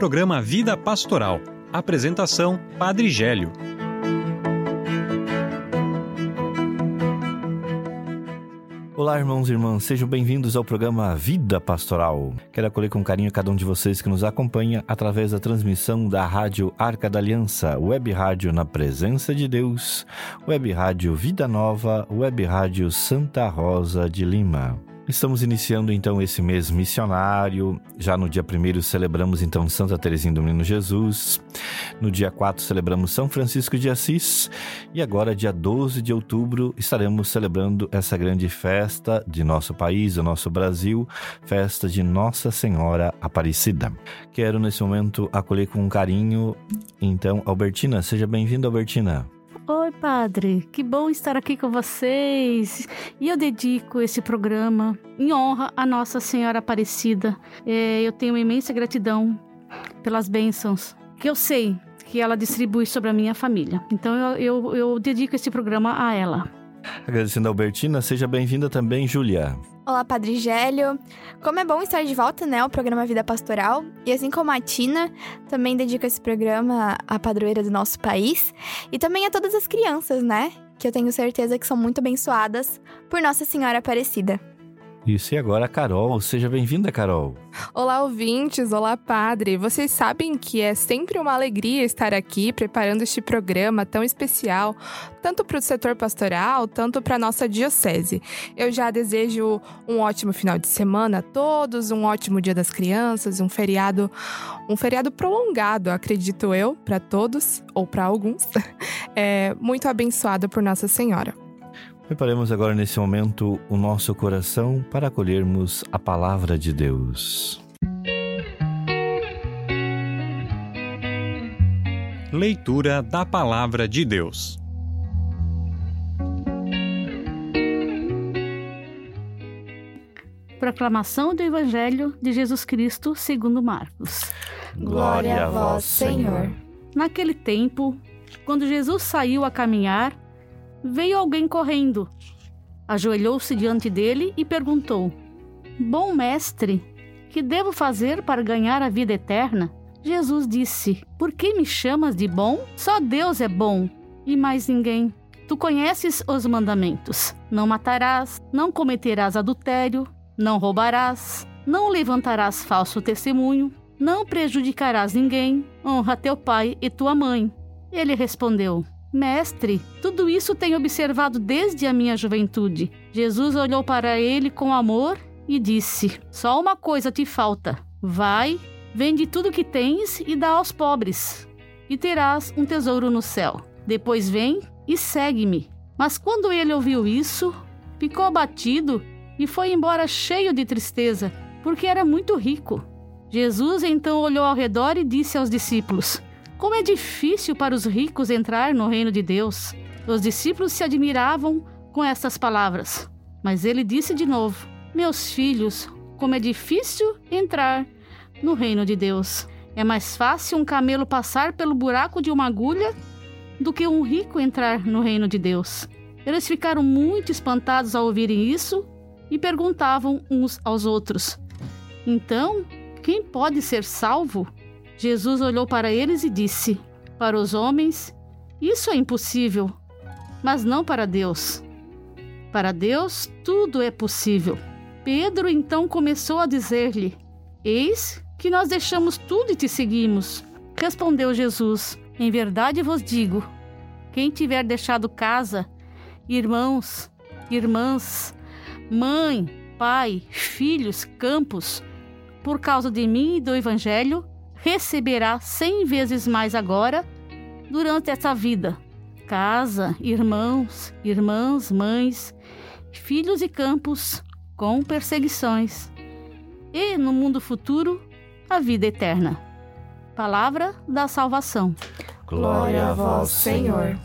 programa Vida Pastoral. Apresentação: Padre Gélio. Olá, irmãos e irmãs, sejam bem-vindos ao programa Vida Pastoral. Quero acolher com carinho cada um de vocês que nos acompanha através da transmissão da Rádio Arca da Aliança, Web Rádio na Presença de Deus, Web Rádio Vida Nova, Web Rádio Santa Rosa de Lima. Estamos iniciando então esse mês missionário. Já no dia 1 celebramos então Santa Teresinha do Menino Jesus. No dia 4 celebramos São Francisco de Assis. E agora, dia 12 de outubro, estaremos celebrando essa grande festa de nosso país, do nosso Brasil, festa de Nossa Senhora Aparecida. Quero nesse momento acolher com carinho, então, Albertina. Seja bem-vinda, Albertina. Oi, padre, que bom estar aqui com vocês. E eu dedico esse programa em honra a Nossa Senhora Aparecida. É, eu tenho imensa gratidão pelas bênçãos que eu sei que ela distribui sobre a minha família. Então eu, eu, eu dedico esse programa a ela. Agradecendo a Albertina, seja bem-vinda também, Júlia. Olá, Padre Gélio. Como é bom estar de volta, né, ao programa Vida Pastoral. E assim como a Tina, também dedico esse programa à padroeira do nosso país e também a todas as crianças, né, que eu tenho certeza que são muito abençoadas por Nossa Senhora Aparecida. Isso, e agora a Carol. Seja bem-vinda, Carol. Olá, ouvintes. Olá, padre. Vocês sabem que é sempre uma alegria estar aqui preparando este programa tão especial, tanto para o setor pastoral, tanto para a nossa diocese. Eu já desejo um ótimo final de semana a todos, um ótimo Dia das Crianças, um feriado, um feriado prolongado, acredito eu, para todos ou para alguns. É, muito abençoado por Nossa Senhora. Preparemos agora nesse momento o nosso coração para acolhermos a palavra de Deus. Leitura da Palavra de Deus. Proclamação do Evangelho de Jesus Cristo segundo Marcos. Glória a vós, Senhor. Naquele tempo, quando Jesus saiu a caminhar, veio alguém correndo. Ajoelhou-se diante dele e perguntou: Bom mestre, que devo fazer para ganhar a vida eterna? Jesus disse: Por que me chamas de bom? Só Deus é bom e mais ninguém. Tu conheces os mandamentos: Não matarás, não cometerás adultério, não roubarás, não levantarás falso testemunho, não prejudicarás ninguém, honra teu pai e tua mãe. Ele respondeu: Mestre, tudo isso tenho observado desde a minha juventude. Jesus olhou para ele com amor e disse: Só uma coisa te falta. Vai, vende tudo que tens e dá aos pobres, e terás um tesouro no céu. Depois vem e segue-me. Mas quando ele ouviu isso, ficou abatido e foi embora cheio de tristeza, porque era muito rico. Jesus então olhou ao redor e disse aos discípulos: como é difícil para os ricos entrar no reino de Deus. Os discípulos se admiravam com estas palavras. Mas ele disse de novo: Meus filhos, como é difícil entrar no reino de Deus. É mais fácil um camelo passar pelo buraco de uma agulha do que um rico entrar no reino de Deus. Eles ficaram muito espantados ao ouvirem isso e perguntavam uns aos outros: Então, quem pode ser salvo? Jesus olhou para eles e disse: Para os homens, isso é impossível, mas não para Deus. Para Deus, tudo é possível. Pedro então começou a dizer-lhe: Eis que nós deixamos tudo e te seguimos. Respondeu Jesus: Em verdade vos digo: quem tiver deixado casa, irmãos, irmãs, mãe, pai, filhos, campos, por causa de mim e do Evangelho, receberá cem vezes mais agora durante essa vida. Casa, irmãos, irmãs, mães, filhos e campos com perseguições. E no mundo futuro, a vida eterna. Palavra da salvação. Glória a vós, Senhor.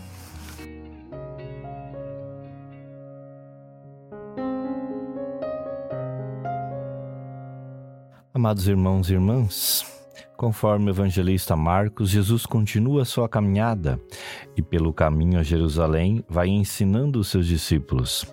Amados irmãos e irmãs, Conforme o evangelista Marcos, Jesus continua sua caminhada e, pelo caminho a Jerusalém, vai ensinando os seus discípulos.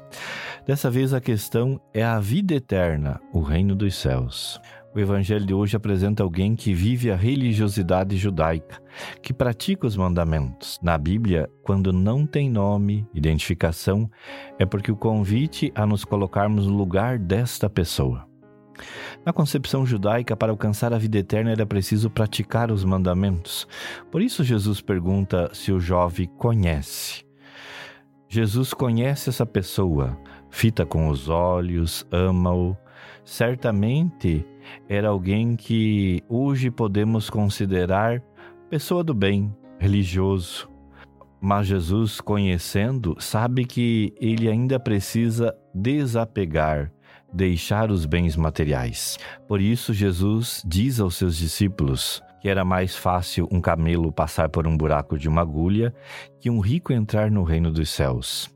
Dessa vez a questão é a vida eterna, o reino dos céus. O evangelho de hoje apresenta alguém que vive a religiosidade judaica, que pratica os mandamentos. Na Bíblia, quando não tem nome, identificação, é porque o convite a nos colocarmos no lugar desta pessoa. Na concepção judaica, para alcançar a vida eterna era preciso praticar os mandamentos. Por isso, Jesus pergunta se o jovem conhece. Jesus conhece essa pessoa, fita com os olhos, ama-o. Certamente era alguém que hoje podemos considerar pessoa do bem, religioso. Mas Jesus, conhecendo, sabe que ele ainda precisa desapegar, deixar os bens materiais. Por isso, Jesus diz aos seus discípulos que era mais fácil um camelo passar por um buraco de uma agulha que um rico entrar no reino dos céus.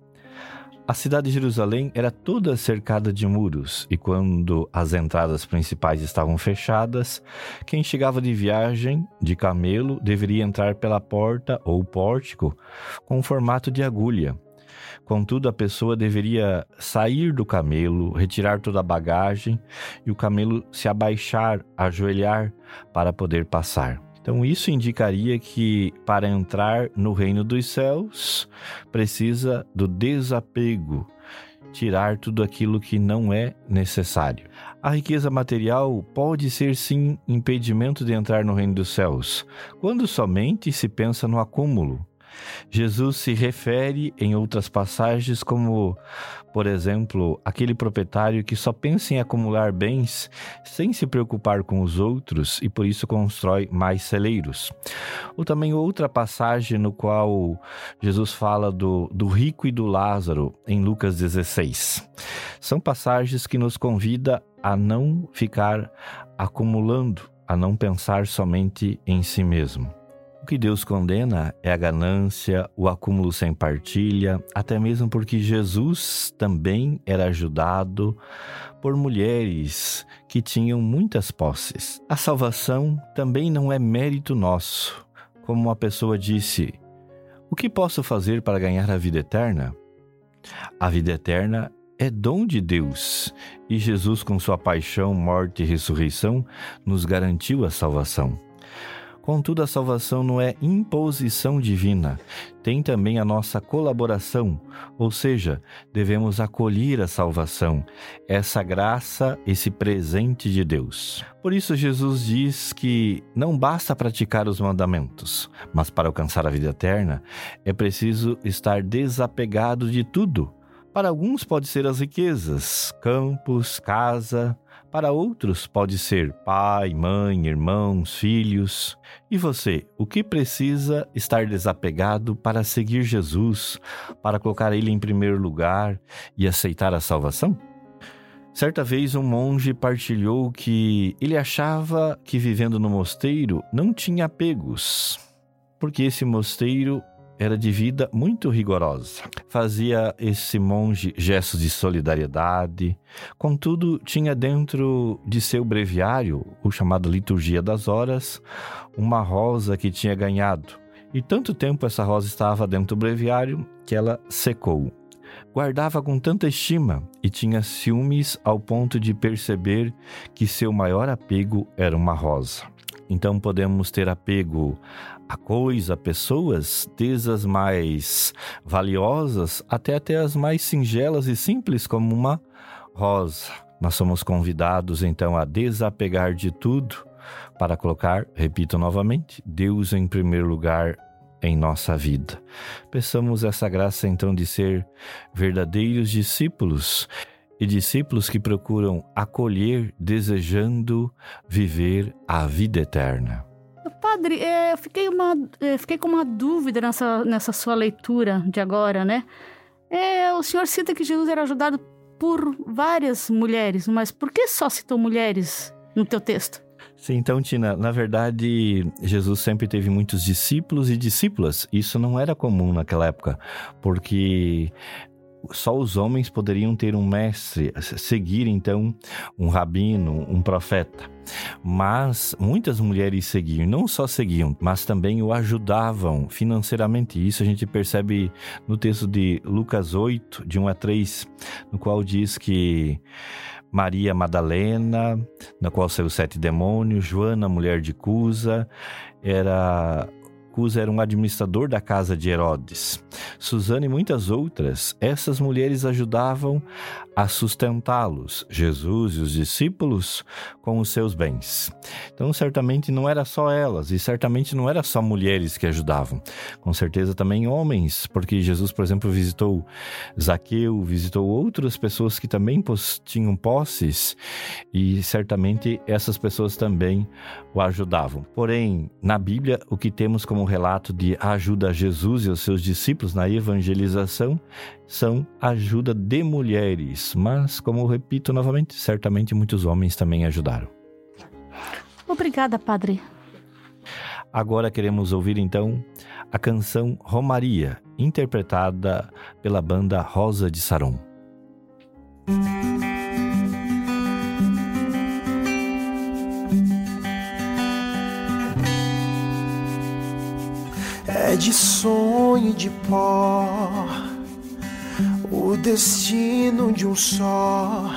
A cidade de Jerusalém era toda cercada de muros, e quando as entradas principais estavam fechadas, quem chegava de viagem de camelo deveria entrar pela porta ou pórtico com formato de agulha. Contudo, a pessoa deveria sair do camelo, retirar toda a bagagem e o camelo se abaixar, ajoelhar para poder passar. Então, isso indicaria que para entrar no reino dos céus precisa do desapego, tirar tudo aquilo que não é necessário. A riqueza material pode ser sim impedimento de entrar no reino dos céus, quando somente se pensa no acúmulo. Jesus se refere em outras passagens como, por exemplo, aquele proprietário que só pensa em acumular bens sem se preocupar com os outros e por isso constrói mais celeiros. Ou também outra passagem no qual Jesus fala do, do rico e do Lázaro em Lucas 16. São passagens que nos convida a não ficar acumulando, a não pensar somente em si mesmo. O que Deus condena é a ganância, o acúmulo sem partilha, até mesmo porque Jesus também era ajudado por mulheres que tinham muitas posses. A salvação também não é mérito nosso. Como uma pessoa disse: O que posso fazer para ganhar a vida eterna? A vida eterna é dom de Deus e Jesus, com sua paixão, morte e ressurreição, nos garantiu a salvação. Contudo, a salvação não é imposição divina, tem também a nossa colaboração, ou seja, devemos acolher a salvação, essa graça, esse presente de Deus. Por isso, Jesus diz que não basta praticar os mandamentos, mas para alcançar a vida eterna é preciso estar desapegado de tudo. Para alguns pode ser as riquezas, campos, casa, para outros, pode ser pai, mãe, irmãos, filhos. E você, o que precisa estar desapegado para seguir Jesus, para colocar Ele em primeiro lugar e aceitar a salvação? Certa vez, um monge partilhou que ele achava que vivendo no mosteiro não tinha apegos, porque esse mosteiro era de vida muito rigorosa. Fazia esse monge gestos de solidariedade, contudo, tinha dentro de seu breviário, o chamado Liturgia das Horas, uma rosa que tinha ganhado. E tanto tempo essa rosa estava dentro do breviário que ela secou. Guardava com tanta estima e tinha ciúmes ao ponto de perceber que seu maior apego era uma rosa. Então podemos ter apego a coisa, pessoas, desde as mais valiosas até até as mais singelas e simples, como uma rosa. Nós somos convidados então a desapegar de tudo para colocar, repito novamente, Deus em primeiro lugar em nossa vida. Peçamos essa graça então de ser verdadeiros discípulos e discípulos que procuram acolher, desejando viver a vida eterna. Padre, é, eu fiquei, uma, é, fiquei com uma dúvida nessa, nessa sua leitura de agora, né? É, o senhor cita que Jesus era ajudado por várias mulheres, mas por que só citou mulheres no teu texto? Sim, então, Tina, na verdade, Jesus sempre teve muitos discípulos e discípulas. Isso não era comum naquela época, porque só os homens poderiam ter um mestre, seguir então um rabino, um profeta. Mas muitas mulheres seguiam, não só seguiam, mas também o ajudavam financeiramente. Isso a gente percebe no texto de Lucas 8, de 1 a 3, no qual diz que Maria Madalena, na qual saiu sete demônios, Joana, mulher de Cusa, era Cusa era um administrador da casa de Herodes. Susana e muitas outras, essas mulheres ajudavam a sustentá-los, Jesus e os discípulos, com os seus bens. Então, certamente não era só elas, e certamente não era só mulheres que ajudavam. Com certeza também homens, porque Jesus, por exemplo, visitou Zaqueu, visitou outras pessoas que também tinham posses, e certamente essas pessoas também o ajudavam. Porém, na Bíblia, o que temos como relato de ajuda a Jesus e aos seus discípulos na evangelização são ajuda de mulheres, mas, como eu repito novamente, certamente muitos homens também ajudaram. Obrigada, Padre. Agora queremos ouvir então a canção Romaria, interpretada pela banda Rosa de Saron. De sonho e de pó o destino de um só.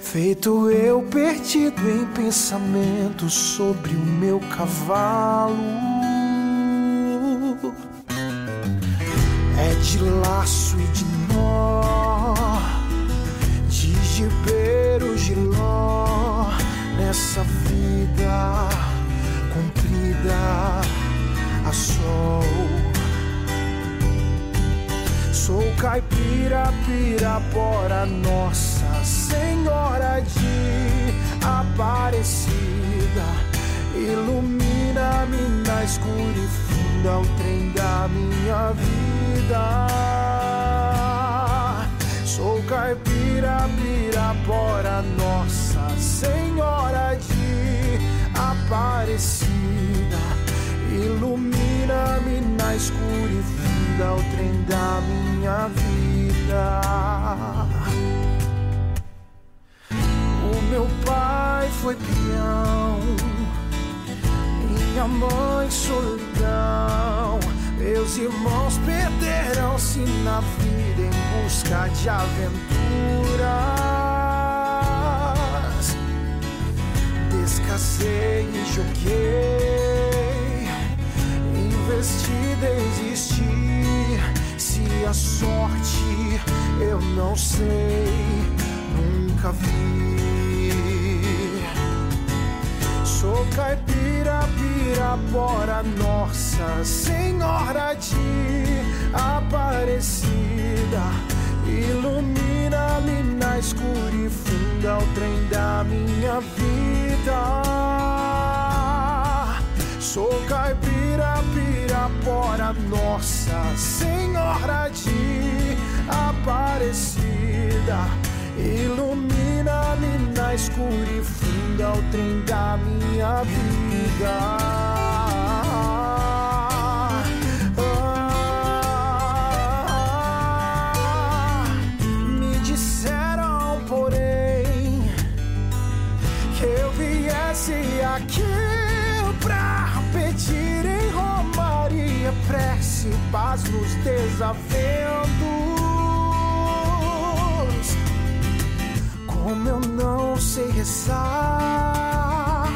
Feito eu perdido em pensamentos sobre o meu cavalo. É de laço e de nó, de gibeiro, giló, nessa vida comprida a sol. Sou caipira, pirapora, Nossa Senhora de Aparecida. Ilumina-me na funda o trem da minha vida. Sou caipira, pirapora, Nossa Senhora de Aparecida. Ilumina-me na escura e funda o trem da minha vida. O meu pai foi peão, minha mãe solidão. Meus irmãos perderam-se na vida em busca de aventuras. Descasei e joguei, investi, desisti a sorte eu não sei, nunca vi. Sou caipira, pirapora, Nossa Senhora de Aparecida. Ilumina-me na escura e funda o trem da minha vida. Sou caipira, Nossa Senhora de Aparecida. Ilumina-me na escura e funda o trem da minha vida. Paz nos desaventos. Como eu não sei rezar,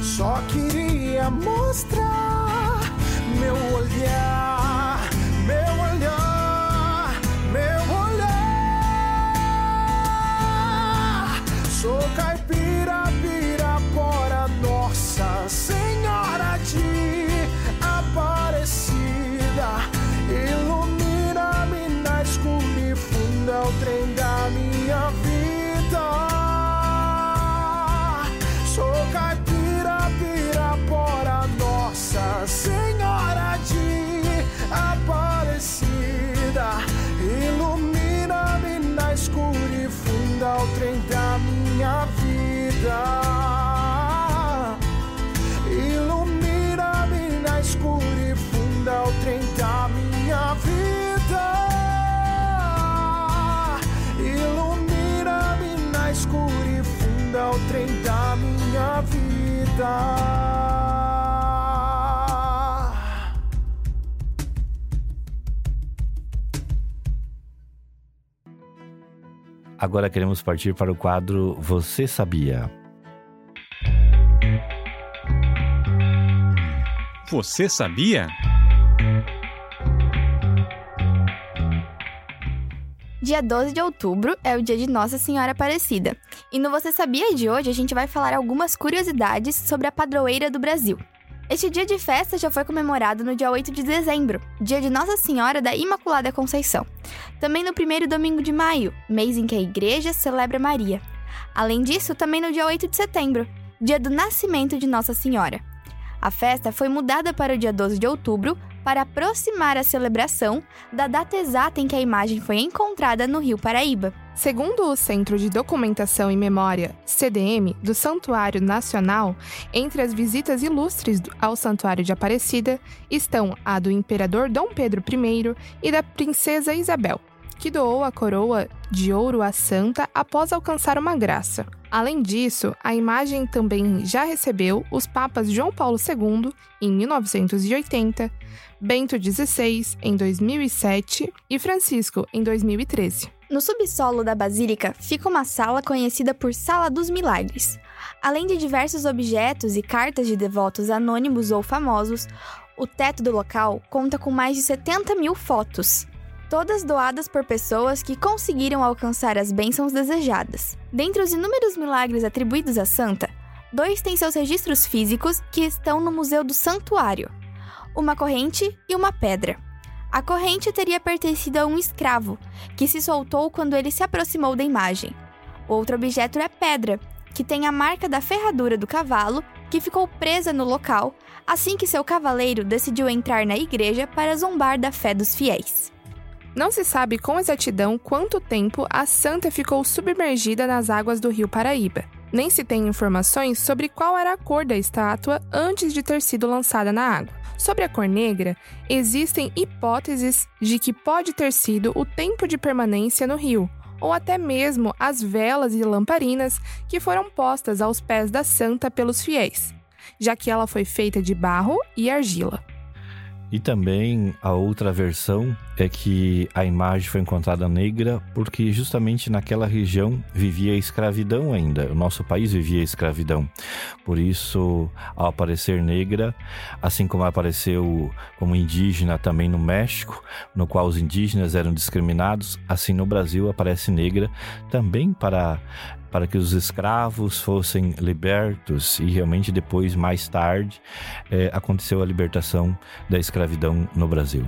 só queria mostrar Agora queremos partir para o quadro Você Sabia? Você sabia? Dia 12 de outubro é o dia de Nossa Senhora Aparecida. E no Você Sabia de hoje a gente vai falar algumas curiosidades sobre a padroeira do Brasil. Este dia de festa já foi comemorado no dia 8 de dezembro, dia de Nossa Senhora da Imaculada Conceição. Também no primeiro domingo de maio, mês em que a igreja celebra Maria. Além disso, também no dia 8 de setembro, dia do nascimento de Nossa Senhora. A festa foi mudada para o dia 12 de outubro para aproximar a celebração da data exata em que a imagem foi encontrada no Rio Paraíba. Segundo o Centro de Documentação e Memória, CDM, do Santuário Nacional, entre as visitas ilustres ao Santuário de Aparecida estão a do Imperador Dom Pedro I e da Princesa Isabel, que doou a coroa de ouro à santa após alcançar uma graça. Além disso, a imagem também já recebeu os papas João Paulo II, em 1980, Bento XVI, em 2007 e Francisco, em 2013. No subsolo da basílica fica uma sala conhecida por Sala dos Milagres. Além de diversos objetos e cartas de devotos anônimos ou famosos, o teto do local conta com mais de 70 mil fotos, todas doadas por pessoas que conseguiram alcançar as bênçãos desejadas. Dentre os inúmeros milagres atribuídos à santa, dois têm seus registros físicos que estão no Museu do Santuário: uma corrente e uma pedra. A corrente teria pertencido a um escravo, que se soltou quando ele se aproximou da imagem. Outro objeto é pedra, que tem a marca da ferradura do cavalo, que ficou presa no local assim que seu cavaleiro decidiu entrar na igreja para zombar da fé dos fiéis. Não se sabe com exatidão quanto tempo a santa ficou submergida nas águas do rio Paraíba. Nem se tem informações sobre qual era a cor da estátua antes de ter sido lançada na água. Sobre a cor negra, existem hipóteses de que pode ter sido o tempo de permanência no rio, ou até mesmo as velas e lamparinas que foram postas aos pés da santa pelos fiéis, já que ela foi feita de barro e argila. E também a outra versão é que a imagem foi encontrada negra porque justamente naquela região vivia a escravidão ainda. O nosso país vivia a escravidão. Por isso, ao aparecer negra, assim como apareceu como indígena também no México, no qual os indígenas eram discriminados, assim no Brasil aparece negra também para para que os escravos fossem libertos e realmente depois, mais tarde, é, aconteceu a libertação da escravidão no Brasil.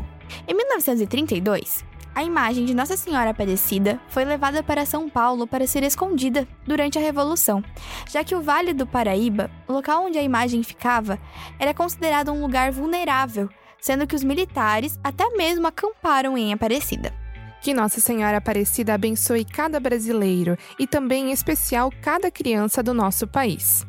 Em 1932, a imagem de Nossa Senhora Aparecida foi levada para São Paulo para ser escondida durante a Revolução, já que o Vale do Paraíba, o local onde a imagem ficava, era considerado um lugar vulnerável, sendo que os militares até mesmo acamparam em Aparecida. Que Nossa Senhora Aparecida abençoe cada brasileiro e também, em especial, cada criança do nosso país.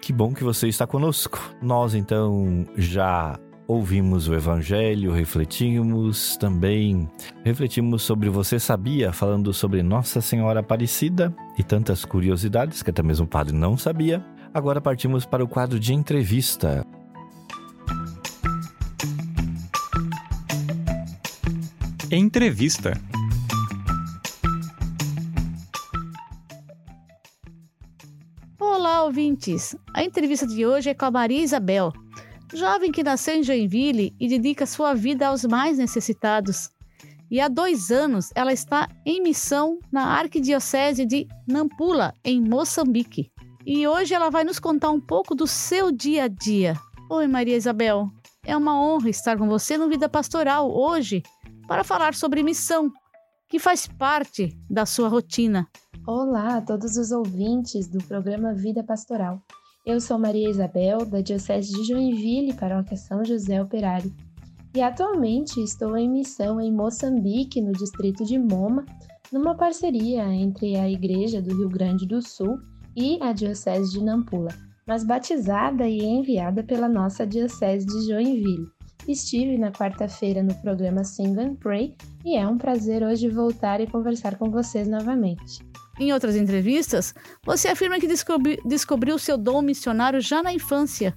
Que bom que você está conosco. Nós então já ouvimos o Evangelho, refletimos também, refletimos sobre Você Sabia, falando sobre Nossa Senhora Aparecida e tantas curiosidades que até mesmo o padre não sabia. Agora partimos para o quadro de entrevista. Entrevista. Olá, ouvintes! A entrevista de hoje é com a Maria Isabel, jovem que nasceu em Joinville e dedica sua vida aos mais necessitados. E há dois anos ela está em missão na Arquidiocese de Nampula, em Moçambique. E hoje ela vai nos contar um pouco do seu dia a dia. Oi, Maria Isabel. É uma honra estar com você no Vida Pastoral hoje para falar sobre missão, que faz parte da sua rotina. Olá a todos os ouvintes do programa Vida Pastoral. Eu sou Maria Isabel, da Diocese de Joinville, paróquia São José Operário, e atualmente estou em missão em Moçambique, no distrito de Moma, numa parceria entre a Igreja do Rio Grande do Sul e a Diocese de Nampula, mas batizada e enviada pela nossa Diocese de Joinville. Estive na quarta-feira no programa Sing and Pray e é um prazer hoje voltar e conversar com vocês novamente. Em outras entrevistas, você afirma que descobri descobriu seu dom missionário já na infância.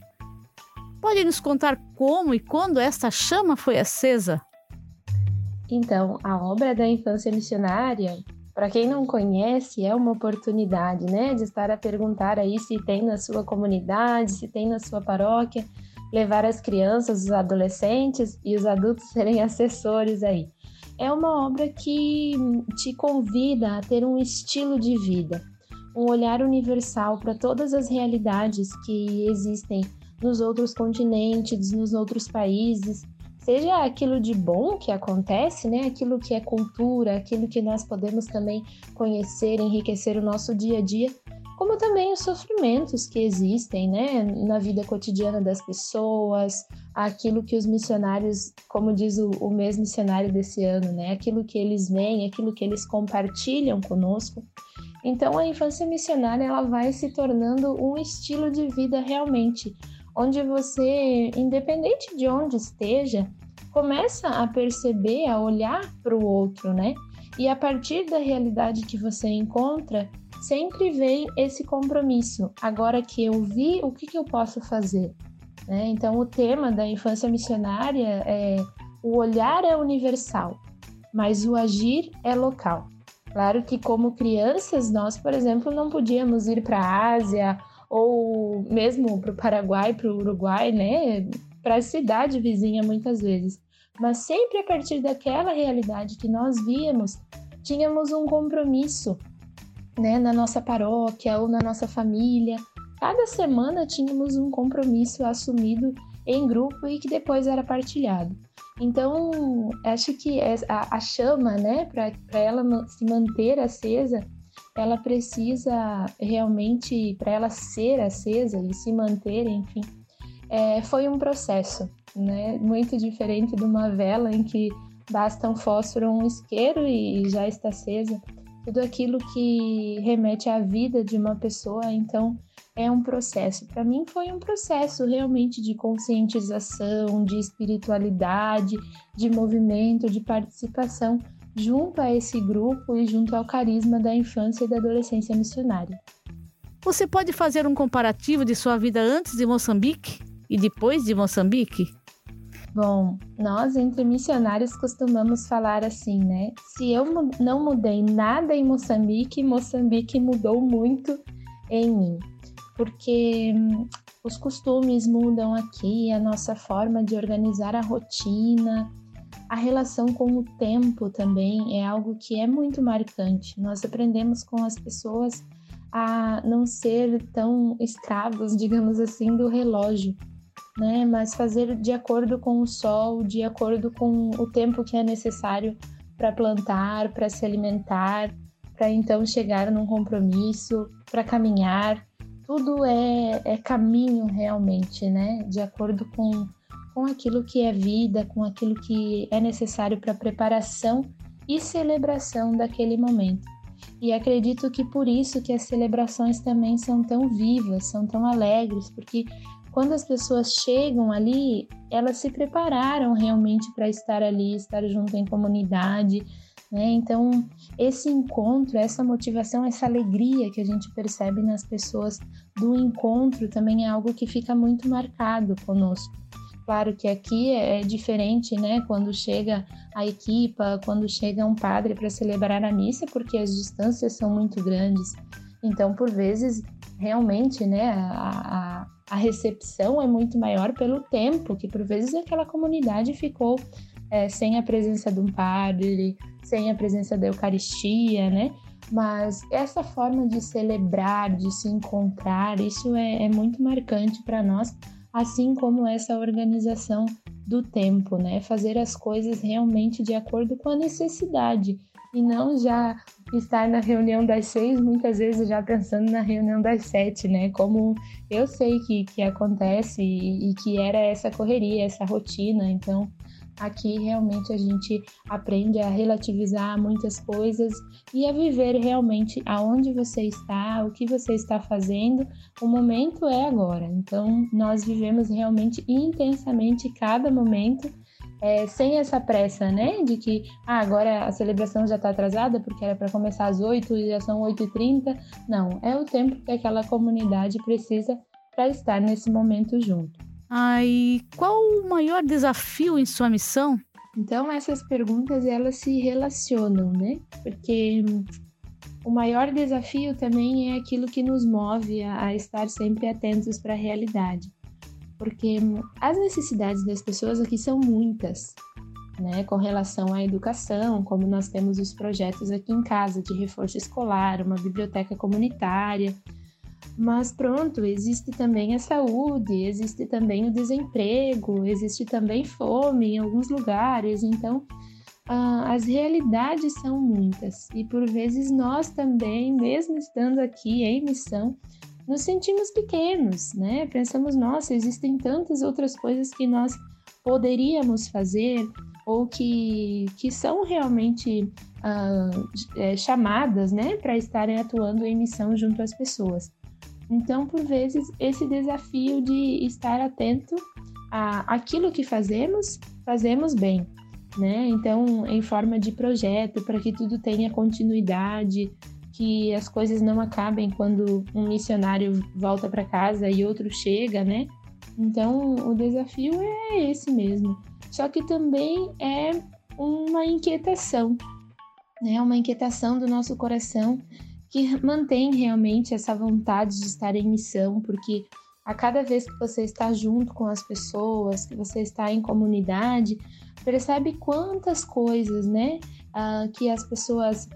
Pode nos contar como e quando esta chama foi acesa? Então, a obra da infância missionária, para quem não conhece, é uma oportunidade, né, de estar a perguntar aí se tem na sua comunidade, se tem na sua paróquia, levar as crianças, os adolescentes e os adultos serem assessores aí. É uma obra que te convida a ter um estilo de vida, um olhar universal para todas as realidades que existem nos outros continentes, nos outros países, seja aquilo de bom que acontece, né? Aquilo que é cultura, aquilo que nós podemos também conhecer, enriquecer o nosso dia a dia, como também os sofrimentos que existem, né, na vida cotidiana das pessoas, aquilo que os missionários, como diz o, o mês missionário desse ano, né, aquilo que eles veem, aquilo que eles compartilham conosco. Então, a infância missionária ela vai se tornando um estilo de vida realmente, onde você, independente de onde esteja, começa a perceber, a olhar para o outro, né? E a partir da realidade que você encontra, sempre vem esse compromisso. Agora que eu vi, o que, que eu posso fazer? Né? Então, o tema da infância missionária é o olhar é universal, mas o agir é local. Claro que, como crianças, nós, por exemplo, não podíamos ir para a Ásia ou mesmo para o Paraguai, para o Uruguai, né? Para a cidade vizinha muitas vezes. Mas sempre a partir daquela realidade que nós víamos, tínhamos um compromisso, né? Na nossa paróquia ou na nossa família. Cada semana tínhamos um compromisso assumido em grupo e que depois era partilhado. Então, acho que a, chama, né, para ela se manter acesa, ela precisa realmente, para ela ser acesa e se manter, enfim, é, foi um processo, né? Muito diferente de uma vela em que basta um fósforo um isqueiro e já está acesa. Tudo aquilo que remete à vida de uma pessoa, então é um processo. Para mim foi um processo realmente de conscientização, de espiritualidade, de movimento, de participação junto a esse grupo e junto ao carisma da infância e da adolescência missionária. Você pode fazer um comparativo de sua vida antes de Moçambique e depois de Moçambique? Bom, nós entre missionários costumamos falar assim, né? Se eu não mudei nada em Moçambique, Moçambique mudou muito em mim. Porque hum, os costumes mudam aqui, a nossa forma de organizar a rotina, a relação com o tempo também é algo que é muito marcante. Nós aprendemos com as pessoas a não ser tão escravos, digamos assim, do relógio, né? Mas fazer de acordo com o sol, de acordo com o tempo que é necessário para plantar, para se alimentar, para então chegar num compromisso, para caminhar. Tudo é, é caminho realmente, né? De acordo com com aquilo que é vida, com aquilo que é necessário para preparação e celebração daquele momento. E acredito que por isso que as celebrações também são tão vivas, são tão alegres, porque quando as pessoas chegam ali, elas se prepararam realmente para estar ali, estar junto em comunidade, né? Então, esse encontro, essa motivação, essa alegria que a gente percebe nas pessoas do encontro também é algo que fica muito marcado conosco. Claro que aqui é diferente, né? Quando chega a equipa, quando chega um padre para celebrar a missa, porque as distâncias são muito grandes. Então, por vezes, realmente, né, a, a, a recepção é muito maior pelo tempo que, por vezes, aquela comunidade ficou é, sem a presença de um padre, sem a presença da Eucaristia, né? Mas essa forma de celebrar, de se encontrar, isso é, é muito marcante para nós assim como essa organização do tempo, né? Fazer as coisas realmente de acordo com a necessidade e não já estar na reunião das seis, muitas vezes já pensando na reunião das sete, né? Como eu sei que, que acontece e, e que era essa correria, essa rotina, então Aqui realmente a gente aprende a relativizar muitas coisas e a viver realmente aonde você está, o que você está fazendo. O momento é agora. Então nós vivemos realmente intensamente cada momento é, sem essa pressa, né? De que ah, agora a celebração já está atrasada porque era para começar às 8 e já são 8h30. Não, é o tempo que aquela comunidade precisa para estar nesse momento junto. Ai, qual o maior desafio em sua missão? Então essas perguntas elas se relacionam, né? Porque o maior desafio também é aquilo que nos move a, a estar sempre atentos para a realidade porque as necessidades das pessoas aqui são muitas, né, com relação à educação, como nós temos os projetos aqui em casa de reforço escolar, uma biblioteca comunitária. Mas pronto, existe também a saúde, existe também o desemprego, existe também fome em alguns lugares. Então, ah, as realidades são muitas e por vezes nós também, mesmo estando aqui em missão, nos sentimos pequenos, né? Pensamos, nossa, existem tantas outras coisas que nós poderíamos fazer ou que, que são realmente uh, é, chamadas, né, para estarem atuando em missão junto às pessoas. Então, por vezes, esse desafio de estar atento a aquilo que fazemos, fazemos bem, né? Então, em forma de projeto, para que tudo tenha continuidade, que as coisas não acabem quando um missionário volta para casa e outro chega, né? Então, o desafio é esse mesmo. Só que também é uma inquietação, né? Uma inquietação do nosso coração que mantém realmente essa vontade de estar em missão, porque a cada vez que você está junto com as pessoas, que você está em comunidade, percebe quantas coisas, né, uh, que as pessoas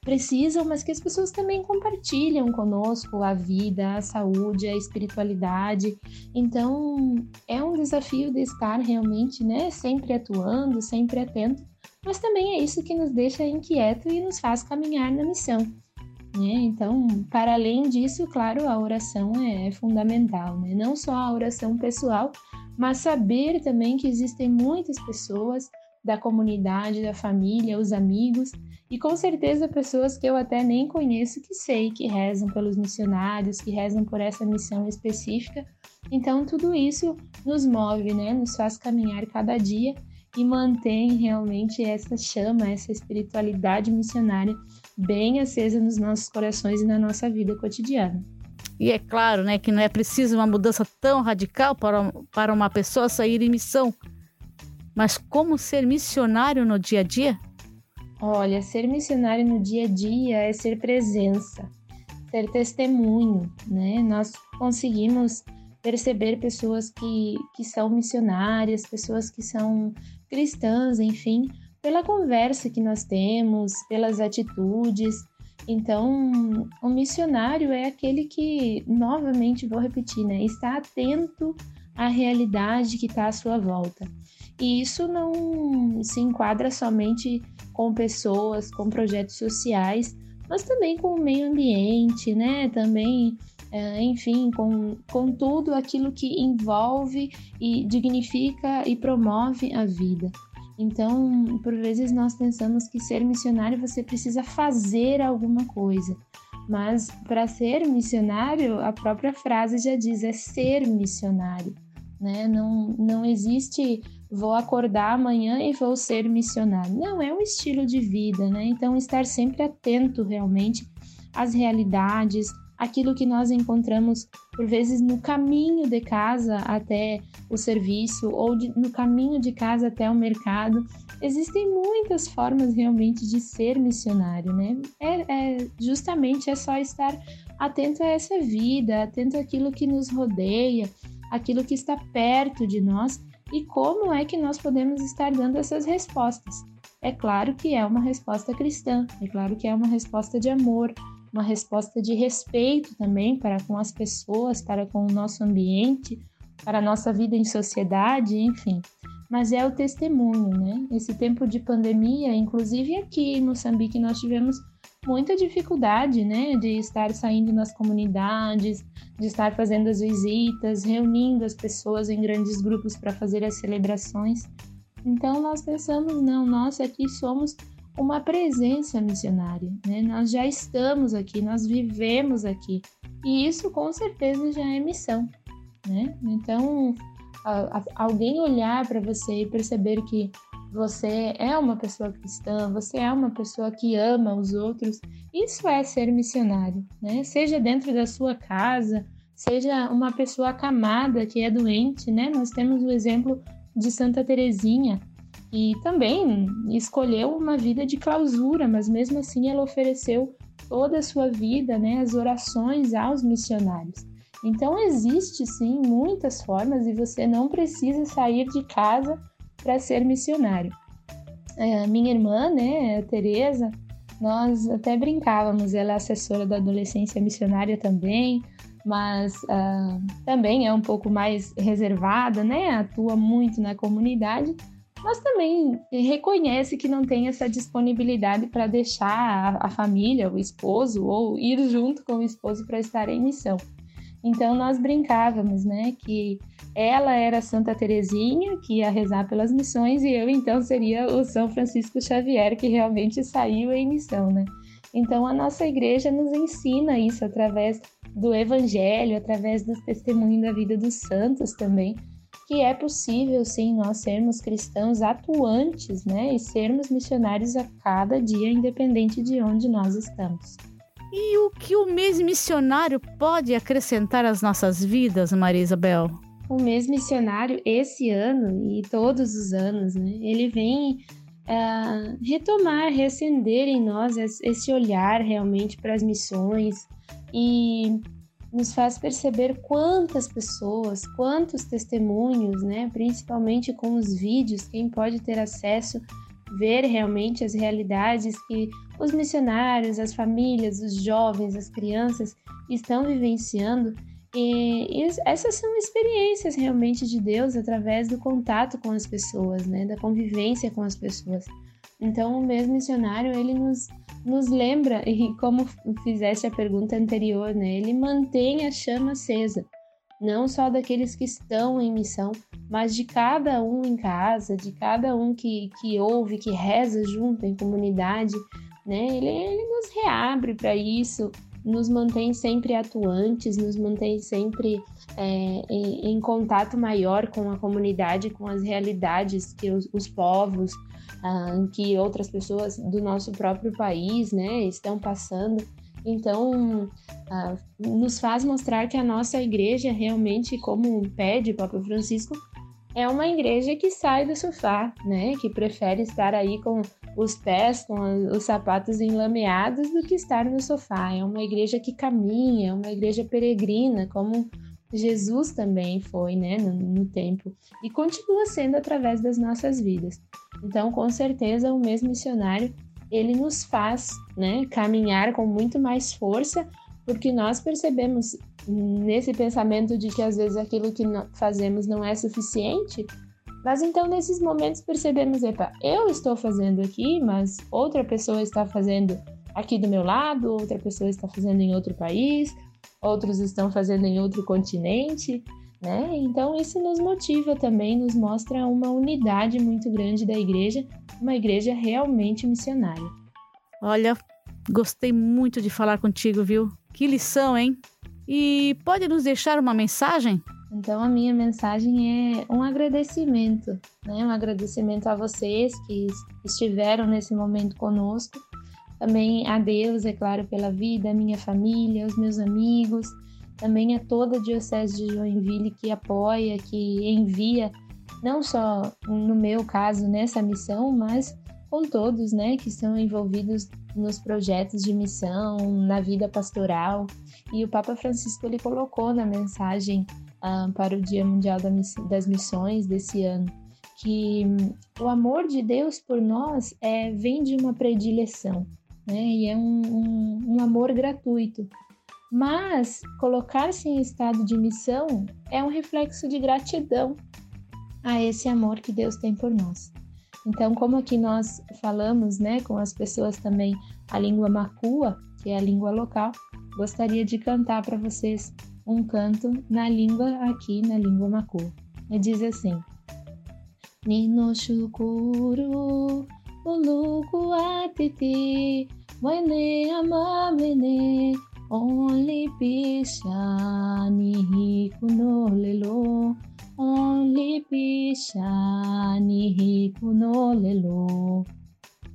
precisam, mas que as pessoas também compartilham conosco a vida, a saúde, a espiritualidade. Então, é um desafio de estar realmente, né, sempre atuando, sempre atento, mas também é isso que nos deixa inquieto e nos faz caminhar na missão. Né? Então, para além disso, claro, a oração é fundamental, né? não só a oração pessoal, mas saber também que existem muitas pessoas da comunidade, da família, os amigos e com certeza pessoas que eu até nem conheço que sei que rezam pelos missionários, que rezam por essa missão específica. Então tudo isso nos move, né? Nos faz caminhar cada dia e mantém realmente essa chama, essa espiritualidade missionária bem acesa nos nossos corações e na nossa vida cotidiana. E é claro, né, que não é preciso uma mudança tão radical para, para uma pessoa sair em missão. Mas como ser missionário no dia a dia? Olha, ser missionário no dia a dia é ser presença, ser testemunho, né? Nós conseguimos perceber pessoas que, que são missionárias, pessoas que são cristãs, enfim, pela conversa que nós temos, pelas atitudes. Então, o missionário é aquele que, novamente vou repetir, né, está atento à realidade que está à sua volta. E isso não se enquadra somente com pessoas, com projetos sociais, mas também com o meio ambiente, né? Também, é, enfim, com, com tudo aquilo que envolve e dignifica e promove a vida. Então, por vezes nós pensamos que ser missionário você precisa fazer alguma coisa. Mas para ser missionário, a própria frase já diz é ser missionário, né? Não, não existe vou acordar amanhã e vou ser missionário. Não, é um estilo de vida, né? Então, estar sempre atento realmente às realidades, aquilo que nós encontramos, por vezes, no caminho de casa até o serviço ou de, no caminho de casa até o mercado. Existem muitas formas realmente de ser missionário, né? É, é justamente é só estar atento a essa vida, atento àquilo que nos rodeia, aquilo que está perto de nós e como é que nós podemos estar dando essas respostas. É claro que é uma resposta cristã, é claro que é uma resposta de amor, uma resposta de respeito também para com as pessoas, para com o nosso ambiente, para a nossa vida em sociedade, enfim. Mas é o testemunho, né? Esse tempo de pandemia, inclusive aqui em Moçambique, nós tivemos muita dificuldade, né, de estar saindo nas comunidades, de estar fazendo as visitas, reunindo as pessoas em grandes grupos para fazer as celebrações. Então nós pensamos, não, nós aqui somos uma presença missionária, né? Nós já estamos aqui, nós vivemos aqui. E isso com certeza já é missão, né? Então, alguém olhar para você e perceber que você é uma pessoa cristã, você é uma pessoa que ama os outros, isso é ser missionário, né? Seja dentro da sua casa, seja uma pessoa acamada que é doente, né? Nós temos o exemplo de Santa Teresinha, e também escolheu uma vida de clausura, mas mesmo assim ela ofereceu toda a sua vida, né, as orações aos missionários. Então existe sim muitas formas e você não precisa sair de casa para ser missionário. É, minha irmã, né, a Teresa, nós até brincávamos, ela é assessora da adolescência missionária também, mas uh, também é um pouco mais reservada, né, atua muito na comunidade, mas também reconhece que não tem essa disponibilidade para deixar a, a, família, o esposo, ou ir junto com o esposo para estar em missão. Então nós brincávamos, né, que ela era Santa Terezinha, que ia rezar pelas missões, e eu então seria o São Francisco Xavier, que realmente saiu em missão, né? Então a nossa igreja nos ensina isso através do evangelho, através do testemunho da vida dos santos também, que é possível sim nós sermos cristãos atuantes, né, e sermos missionários a cada dia, independente de onde nós estamos. E o que o mês missionário pode acrescentar às nossas vidas, Maria Isabel? O mês missionário, esse ano e todos os anos, né, ele vem uh, retomar, reacender em nós esse olhar realmente para as missões e nos faz perceber quantas pessoas, quantos testemunhos, né, principalmente com os vídeos, quem pode ter acesso ver realmente as realidades que os missionários, as famílias, os jovens, as crianças estão vivenciando. E, essas são experiências realmente de Deus através do contato com as pessoas, né, da convivência com as pessoas. Então, o mesmo missionário, ele nos, nos lembra, e como fizeste a pergunta anterior, né, ele mantém a chama acesa não só daqueles que estão em missão, mas de cada um em casa, de cada um que, que ouve, que reza junto em comunidade, né? Ele, ele nos reabre para isso, nos mantém sempre atuantes, nos mantém sempre é, em, em, contato maior com a comunidade, com as realidades que os, os povos, ah, que outras pessoas do nosso próprio país, né, estão passando. Então, uh, nos faz mostrar que a nossa igreja realmente, como pede o Papa Francisco, é uma igreja que sai do sofá, né? Que prefere estar aí com os pés, com os sapatos enlameados, do que estar no sofá. É uma igreja que caminha, é uma igreja peregrina, como Jesus também foi, né, no, no, tempo, e continua sendo através das nossas vidas. Então, com certeza, o mesmo missionário ele nos faz né, caminhar com muito mais força, porque nós percebemos nesse pensamento de que às vezes aquilo que fazemos não é suficiente, mas então nesses momentos percebemos, epa, eu estou fazendo aqui, mas outra pessoa está fazendo aqui do meu lado, outra pessoa está fazendo em outro país, outros estão fazendo em outro continente, né? Então isso nos motiva também, nos mostra uma unidade muito grande da igreja uma igreja realmente missionária. Olha, gostei muito de falar contigo, viu? Que lição, hein? E pode nos deixar uma mensagem? Então a minha mensagem é um agradecimento, né? Um agradecimento a vocês que estiveram nesse momento conosco. Também a Deus, é claro, pela vida, a minha família, os meus amigos, também a toda a Diocese de Joinville que apoia, que envia não só no meu caso nessa missão, mas com todos, né, que estão envolvidos nos projetos de missão, na vida pastoral. E o Papa Francisco ele colocou na mensagem uh, para o Dia Mundial das Missões desse ano que o amor de Deus por nós é, vem de uma predileção, né? E é um, um, um amor gratuito. Mas colocar-se em estado de missão é um reflexo de gratidão a esse amor que Deus tem por nós. Então, como aqui nós falamos, né, com as pessoas também a língua macua, que é a língua local, gostaria de cantar para vocês um canto na língua aqui, na língua macua. E diz assim: Nino shukuru uluku atiti Wene amamene Only pisha ni hikuno lelo only Shani Rikunolelo.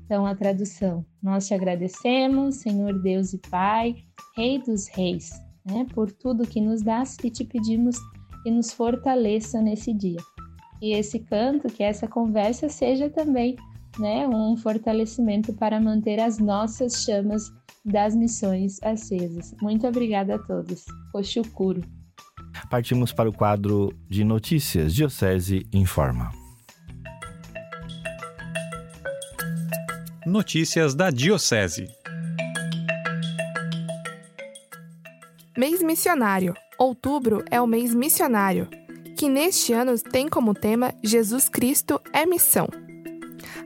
Então, a tradução: Nós te agradecemos, Senhor Deus e Pai, Rei dos Reis, né, por tudo que nos dás e te pedimos que nos fortaleça nesse dia. E esse canto, que essa conversa seja também né, um fortalecimento para manter as nossas chamas das missões acesas. Muito obrigada a todos. Oxucuro. Partimos para o quadro de notícias Diocese Informa. Notícias da Diocese. Mês Missionário. Outubro é o mês missionário, que neste ano tem como tema Jesus Cristo é Missão.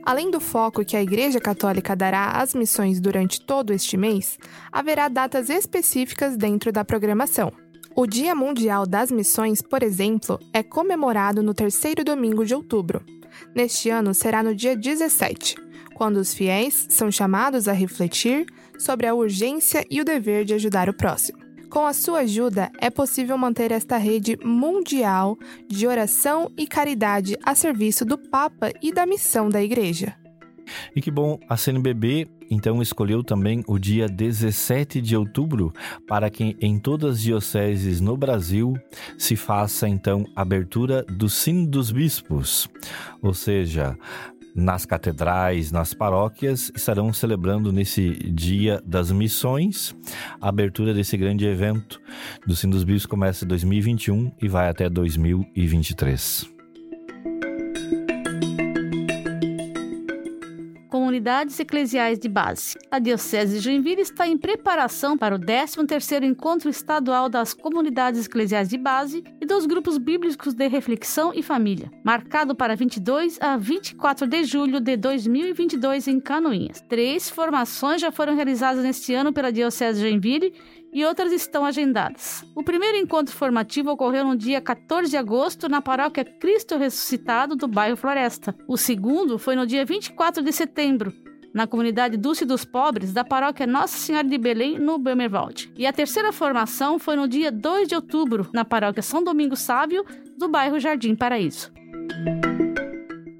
Além do foco que a Igreja Católica dará às missões durante todo este mês, haverá datas específicas dentro da programação. O Dia Mundial das Missões, por exemplo, é comemorado no terceiro domingo de outubro. Neste ano será no dia 17, quando os fiéis são chamados a refletir sobre a urgência e o dever de ajudar o próximo. Com a sua ajuda, é possível manter esta rede mundial de oração e caridade a serviço do Papa e da missão da Igreja. E que bom, a CNBB então escolheu também o dia 17 de outubro para que em todas as dioceses no Brasil se faça então a abertura do Sino dos Bispos, ou seja, nas catedrais, nas paróquias, estarão celebrando nesse Dia das Missões a abertura desse grande evento do Sino dos Bispos começa em 2021 e vai até 2023. Comunidades eclesiais de base. A Diocese de Joinville está em preparação para o 13º Encontro Estadual das Comunidades Eclesiais de Base e dos Grupos Bíblicos de Reflexão e Família, marcado para 22 a 24 de julho de 2022 em Canoinhas. Três formações já foram realizadas neste ano pela Diocese de Joinville e outras estão agendadas. O primeiro encontro formativo ocorreu no dia 14 de agosto na paróquia Cristo Ressuscitado do bairro Floresta. O segundo foi no dia 24 de setembro, na comunidade Dulce dos Pobres da paróquia Nossa Senhora de Belém, no Bemerwald. E a terceira formação foi no dia 2 de outubro, na paróquia São Domingos Sávio, do bairro Jardim Paraíso.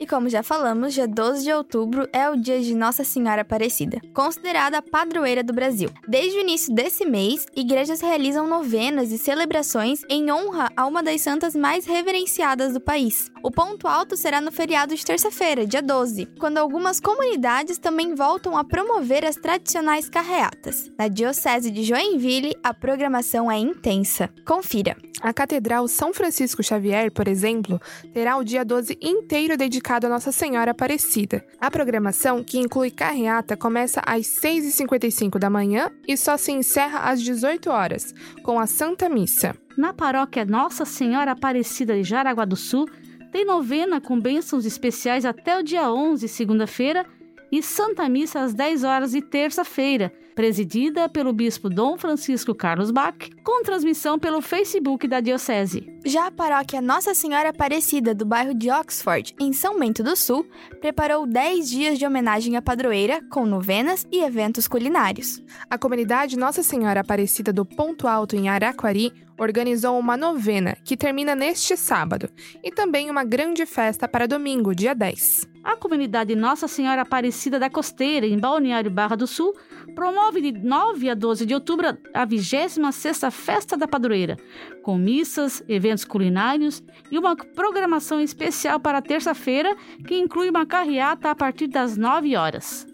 E como já falamos, dia 12 de outubro é o dia de Nossa Senhora Aparecida, considerada a padroeira do Brasil. Desde o início desse mês, igrejas realizam novenas e celebrações em honra a uma das santas mais reverenciadas do país. O ponto alto será no feriado de terça-feira, dia 12, quando algumas comunidades também voltam a promover as tradicionais carreatas. Na Diocese de Joinville, a programação é intensa. Confira. A Catedral São Francisco Xavier, por exemplo, terá o dia 12 inteiro dedicado a Nossa Senhora Aparecida. A programação, que inclui carreata, começa às 6h55 da manhã e só se encerra às 18 horas, com a Santa Missa. Na paróquia Nossa Senhora Aparecida de Jaraguá do Sul, tem novena com bênçãos especiais até o dia 11, segunda-feira, e Santa Missa às 10 horas de terça-feira, presidida pelo bispo Dom Francisco Carlos Bach, com transmissão pelo Facebook da Diocese. Já a paróquia Nossa Senhora Aparecida do bairro de Oxford, em São Bento do Sul, preparou 10 dias de homenagem à padroeira, com novenas e eventos culinários. A comunidade Nossa Senhora Aparecida do Ponto Alto, em Araquari, organizou uma novena que termina neste sábado e também uma grande festa para domingo, dia 10. A comunidade Nossa Senhora Aparecida da Costeira, em Balneário Barra do Sul, promove de 9 a 12 de outubro a 26ª Festa da Padroeira, com missas, eventos culinários e uma programação especial para terça-feira, que inclui uma carreata a partir das 9 horas.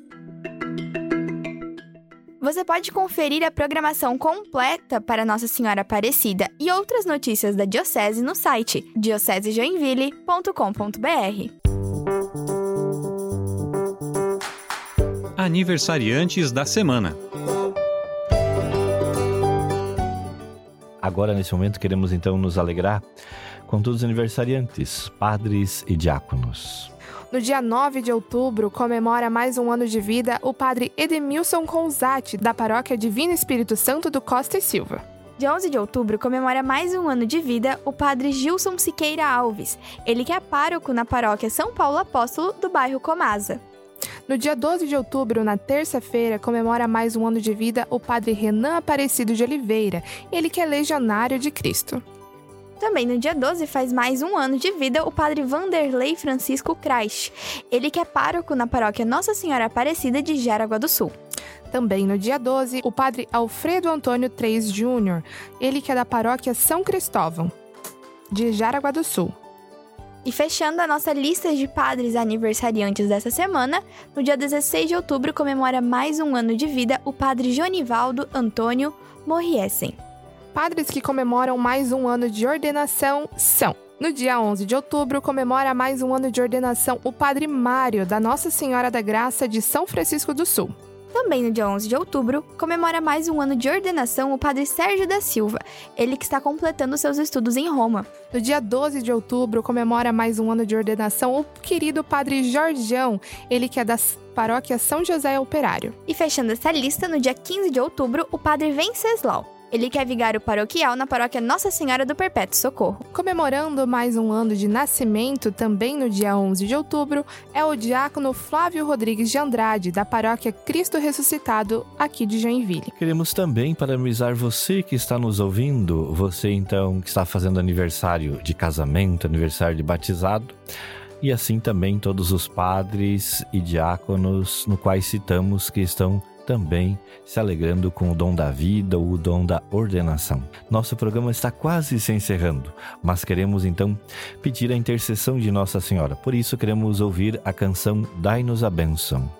Você pode conferir a programação completa para Nossa Senhora Aparecida e outras notícias da Diocese no site diocesejoinville.com.br. Aniversariantes da semana. Agora, nesse momento, queremos então nos alegrar com todos os aniversariantes, padres e diáconos. No dia 9 de outubro, comemora mais um ano de vida o padre Edemilson Conzati, da paróquia Divino Espírito Santo do Costa e Silva. Dia 11 de outubro comemora mais um ano de vida o padre Gilson Siqueira Alves, ele que é pároco na paróquia São Paulo Apóstolo do bairro Comasa. No dia 12 de outubro, na terça-feira, comemora mais um ano de vida o padre Renan Aparecido de Oliveira, ele que é legionário de Cristo. Também no dia 12 faz mais um ano de vida o padre Vanderlei Francisco Kreis, ele que é pároco na paróquia Nossa Senhora Aparecida de Jaraguá do Sul. Também no dia 12, o padre Alfredo Antônio Três Júnior, ele que é da paróquia São Cristóvão, de Jaraguá do Sul. E fechando a nossa lista de padres aniversariantes dessa semana, no dia 16 de outubro comemora mais um ano de vida o padre Jonivaldo Antônio Morriessen. Padres que comemoram mais um ano de ordenação são no dia 11 de outubro, comemora mais um ano de ordenação o Padre Mário, da Nossa Senhora da Graça de São Francisco do Sul. Também no dia 11 de outubro, comemora mais um ano de ordenação o Padre Sérgio da Silva, ele que está completando seus estudos em Roma. No dia 12 de outubro, comemora mais um ano de ordenação o querido Padre Jorgeão, ele que é da paróquia São José Operário. E fechando essa lista, no dia 15 de outubro, o Padre Venceslau. Ele que é vigário paroquial na paróquia Nossa Senhora do Perpétuo Socorro. Comemorando mais um ano de nascimento, também no dia 11 de outubro, é o diácono Flávio Rodrigues de Andrade, da paróquia Cristo Ressuscitado, aqui de Joinville. Queremos também parabenizar você que está nos ouvindo, você então que está fazendo aniversário de casamento, aniversário de batizado e assim também todos os padres e diáconos no quais citamos que estão também se alegrando com o dom da vida ou o dom da ordenação. Nosso programa está quase se encerrando, mas queremos então pedir a intercessão de Nossa Senhora. Por isso queremos ouvir a canção Dai-nos a bênção.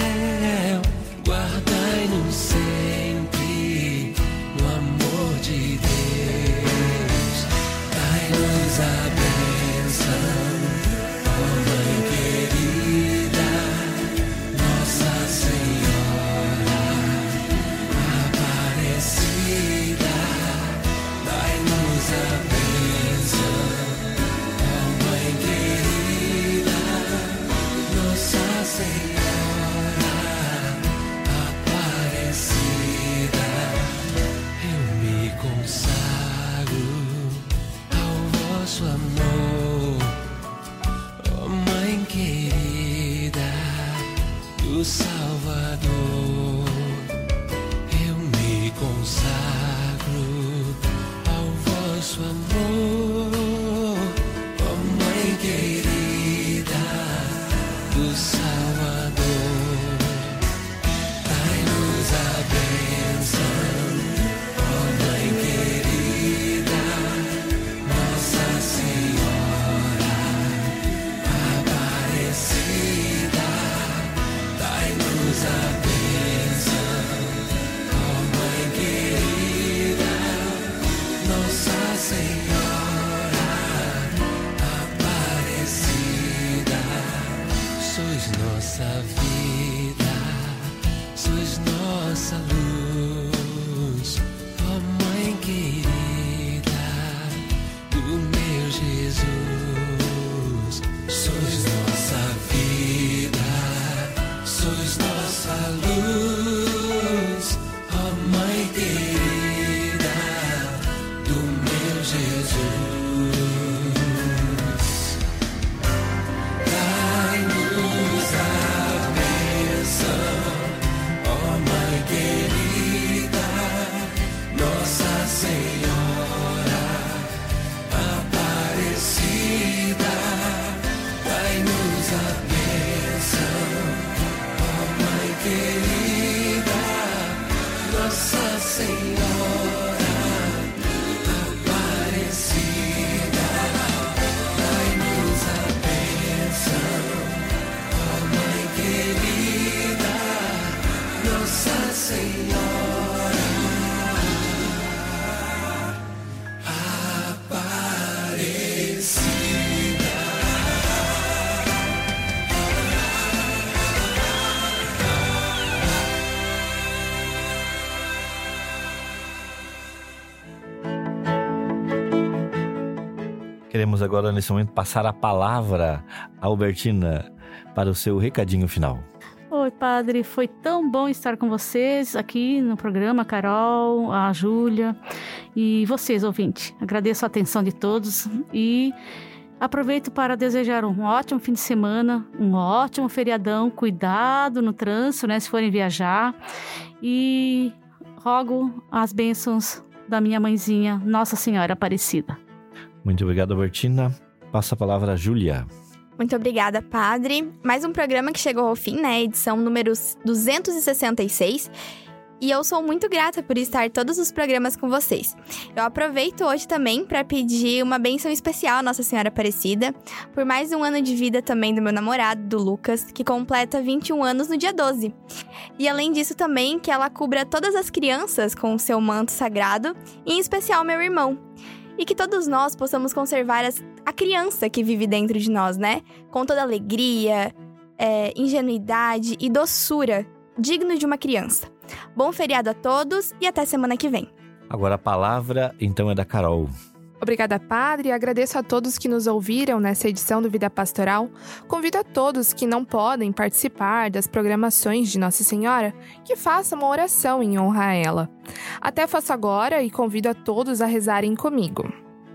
queremos agora, nesse momento, passar a palavra a Albertina para o seu recadinho final. Oi, padre, foi tão bom estar com vocês aqui no programa, Carol, a Júlia e vocês, ouvintes. Agradeço a atenção de todos e aproveito para desejar um ótimo fim de semana, um ótimo feriadão, cuidado no trânsito, né, se forem viajar e rogo as bênçãos da minha mãezinha, Nossa Senhora Aparecida. Muito obrigado, Albertina. Passa a palavra a Júlia. Muito obrigada, padre. Mais um programa que chegou ao fim, né? Edição número 266. E eu sou muito grata por estar todos os programas com vocês. Eu aproveito hoje também para pedir uma benção especial à Nossa Senhora Aparecida por mais um ano de vida também do meu namorado, do Lucas, que completa 21 anos no dia 12. E além disso também que ela cubra todas as crianças com o seu manto sagrado, em especial meu irmão. E que todos nós possamos conservar as, a criança que vive dentro de nós, né? Com toda alegria, é, ingenuidade e doçura, digno de uma criança. Bom feriado a todos e até semana que vem. Agora a palavra, então, é da Carol. Obrigada, Padre, agradeço a todos que nos ouviram nessa edição do Vida Pastoral. Convido a todos que não podem participar das programações de Nossa Senhora que façam uma oração em honra a ela. Até faço agora e convido a todos a rezarem comigo.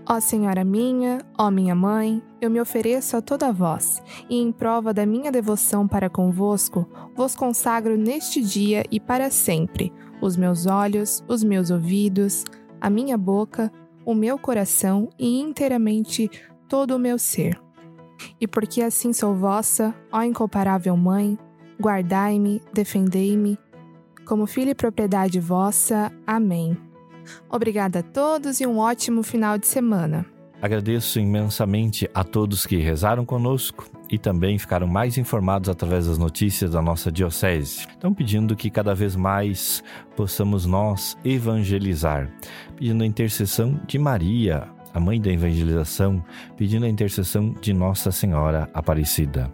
Ó Senhora minha, ó minha mãe, eu me ofereço a toda vós, e em prova da minha devoção para convosco, vos consagro neste dia e para sempre os meus olhos, os meus ouvidos, a minha boca, o meu coração e inteiramente todo o meu ser. E porque assim sou vossa, ó incomparável Mãe, guardai-me, defendei-me, como filho e propriedade vossa. Amém. Obrigada a todos e um ótimo final de semana. Agradeço imensamente a todos que rezaram conosco e também ficaram mais informados através das notícias da nossa diocese. Estão pedindo que cada vez mais possamos nós evangelizar, pedindo a intercessão de Maria, a mãe da evangelização, pedindo a intercessão de Nossa Senhora Aparecida.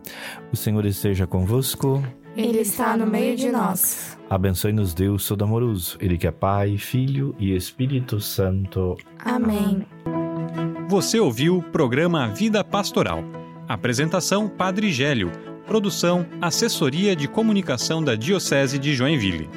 O Senhor esteja convosco. Ele está no meio de nós. Abençoe-nos Deus Todo-Amoroso, Ele que é Pai, Filho e Espírito Santo. Amém. Você ouviu o programa Vida Pastoral. Apresentação Padre Gélio. Produção Assessoria de Comunicação da Diocese de Joinville.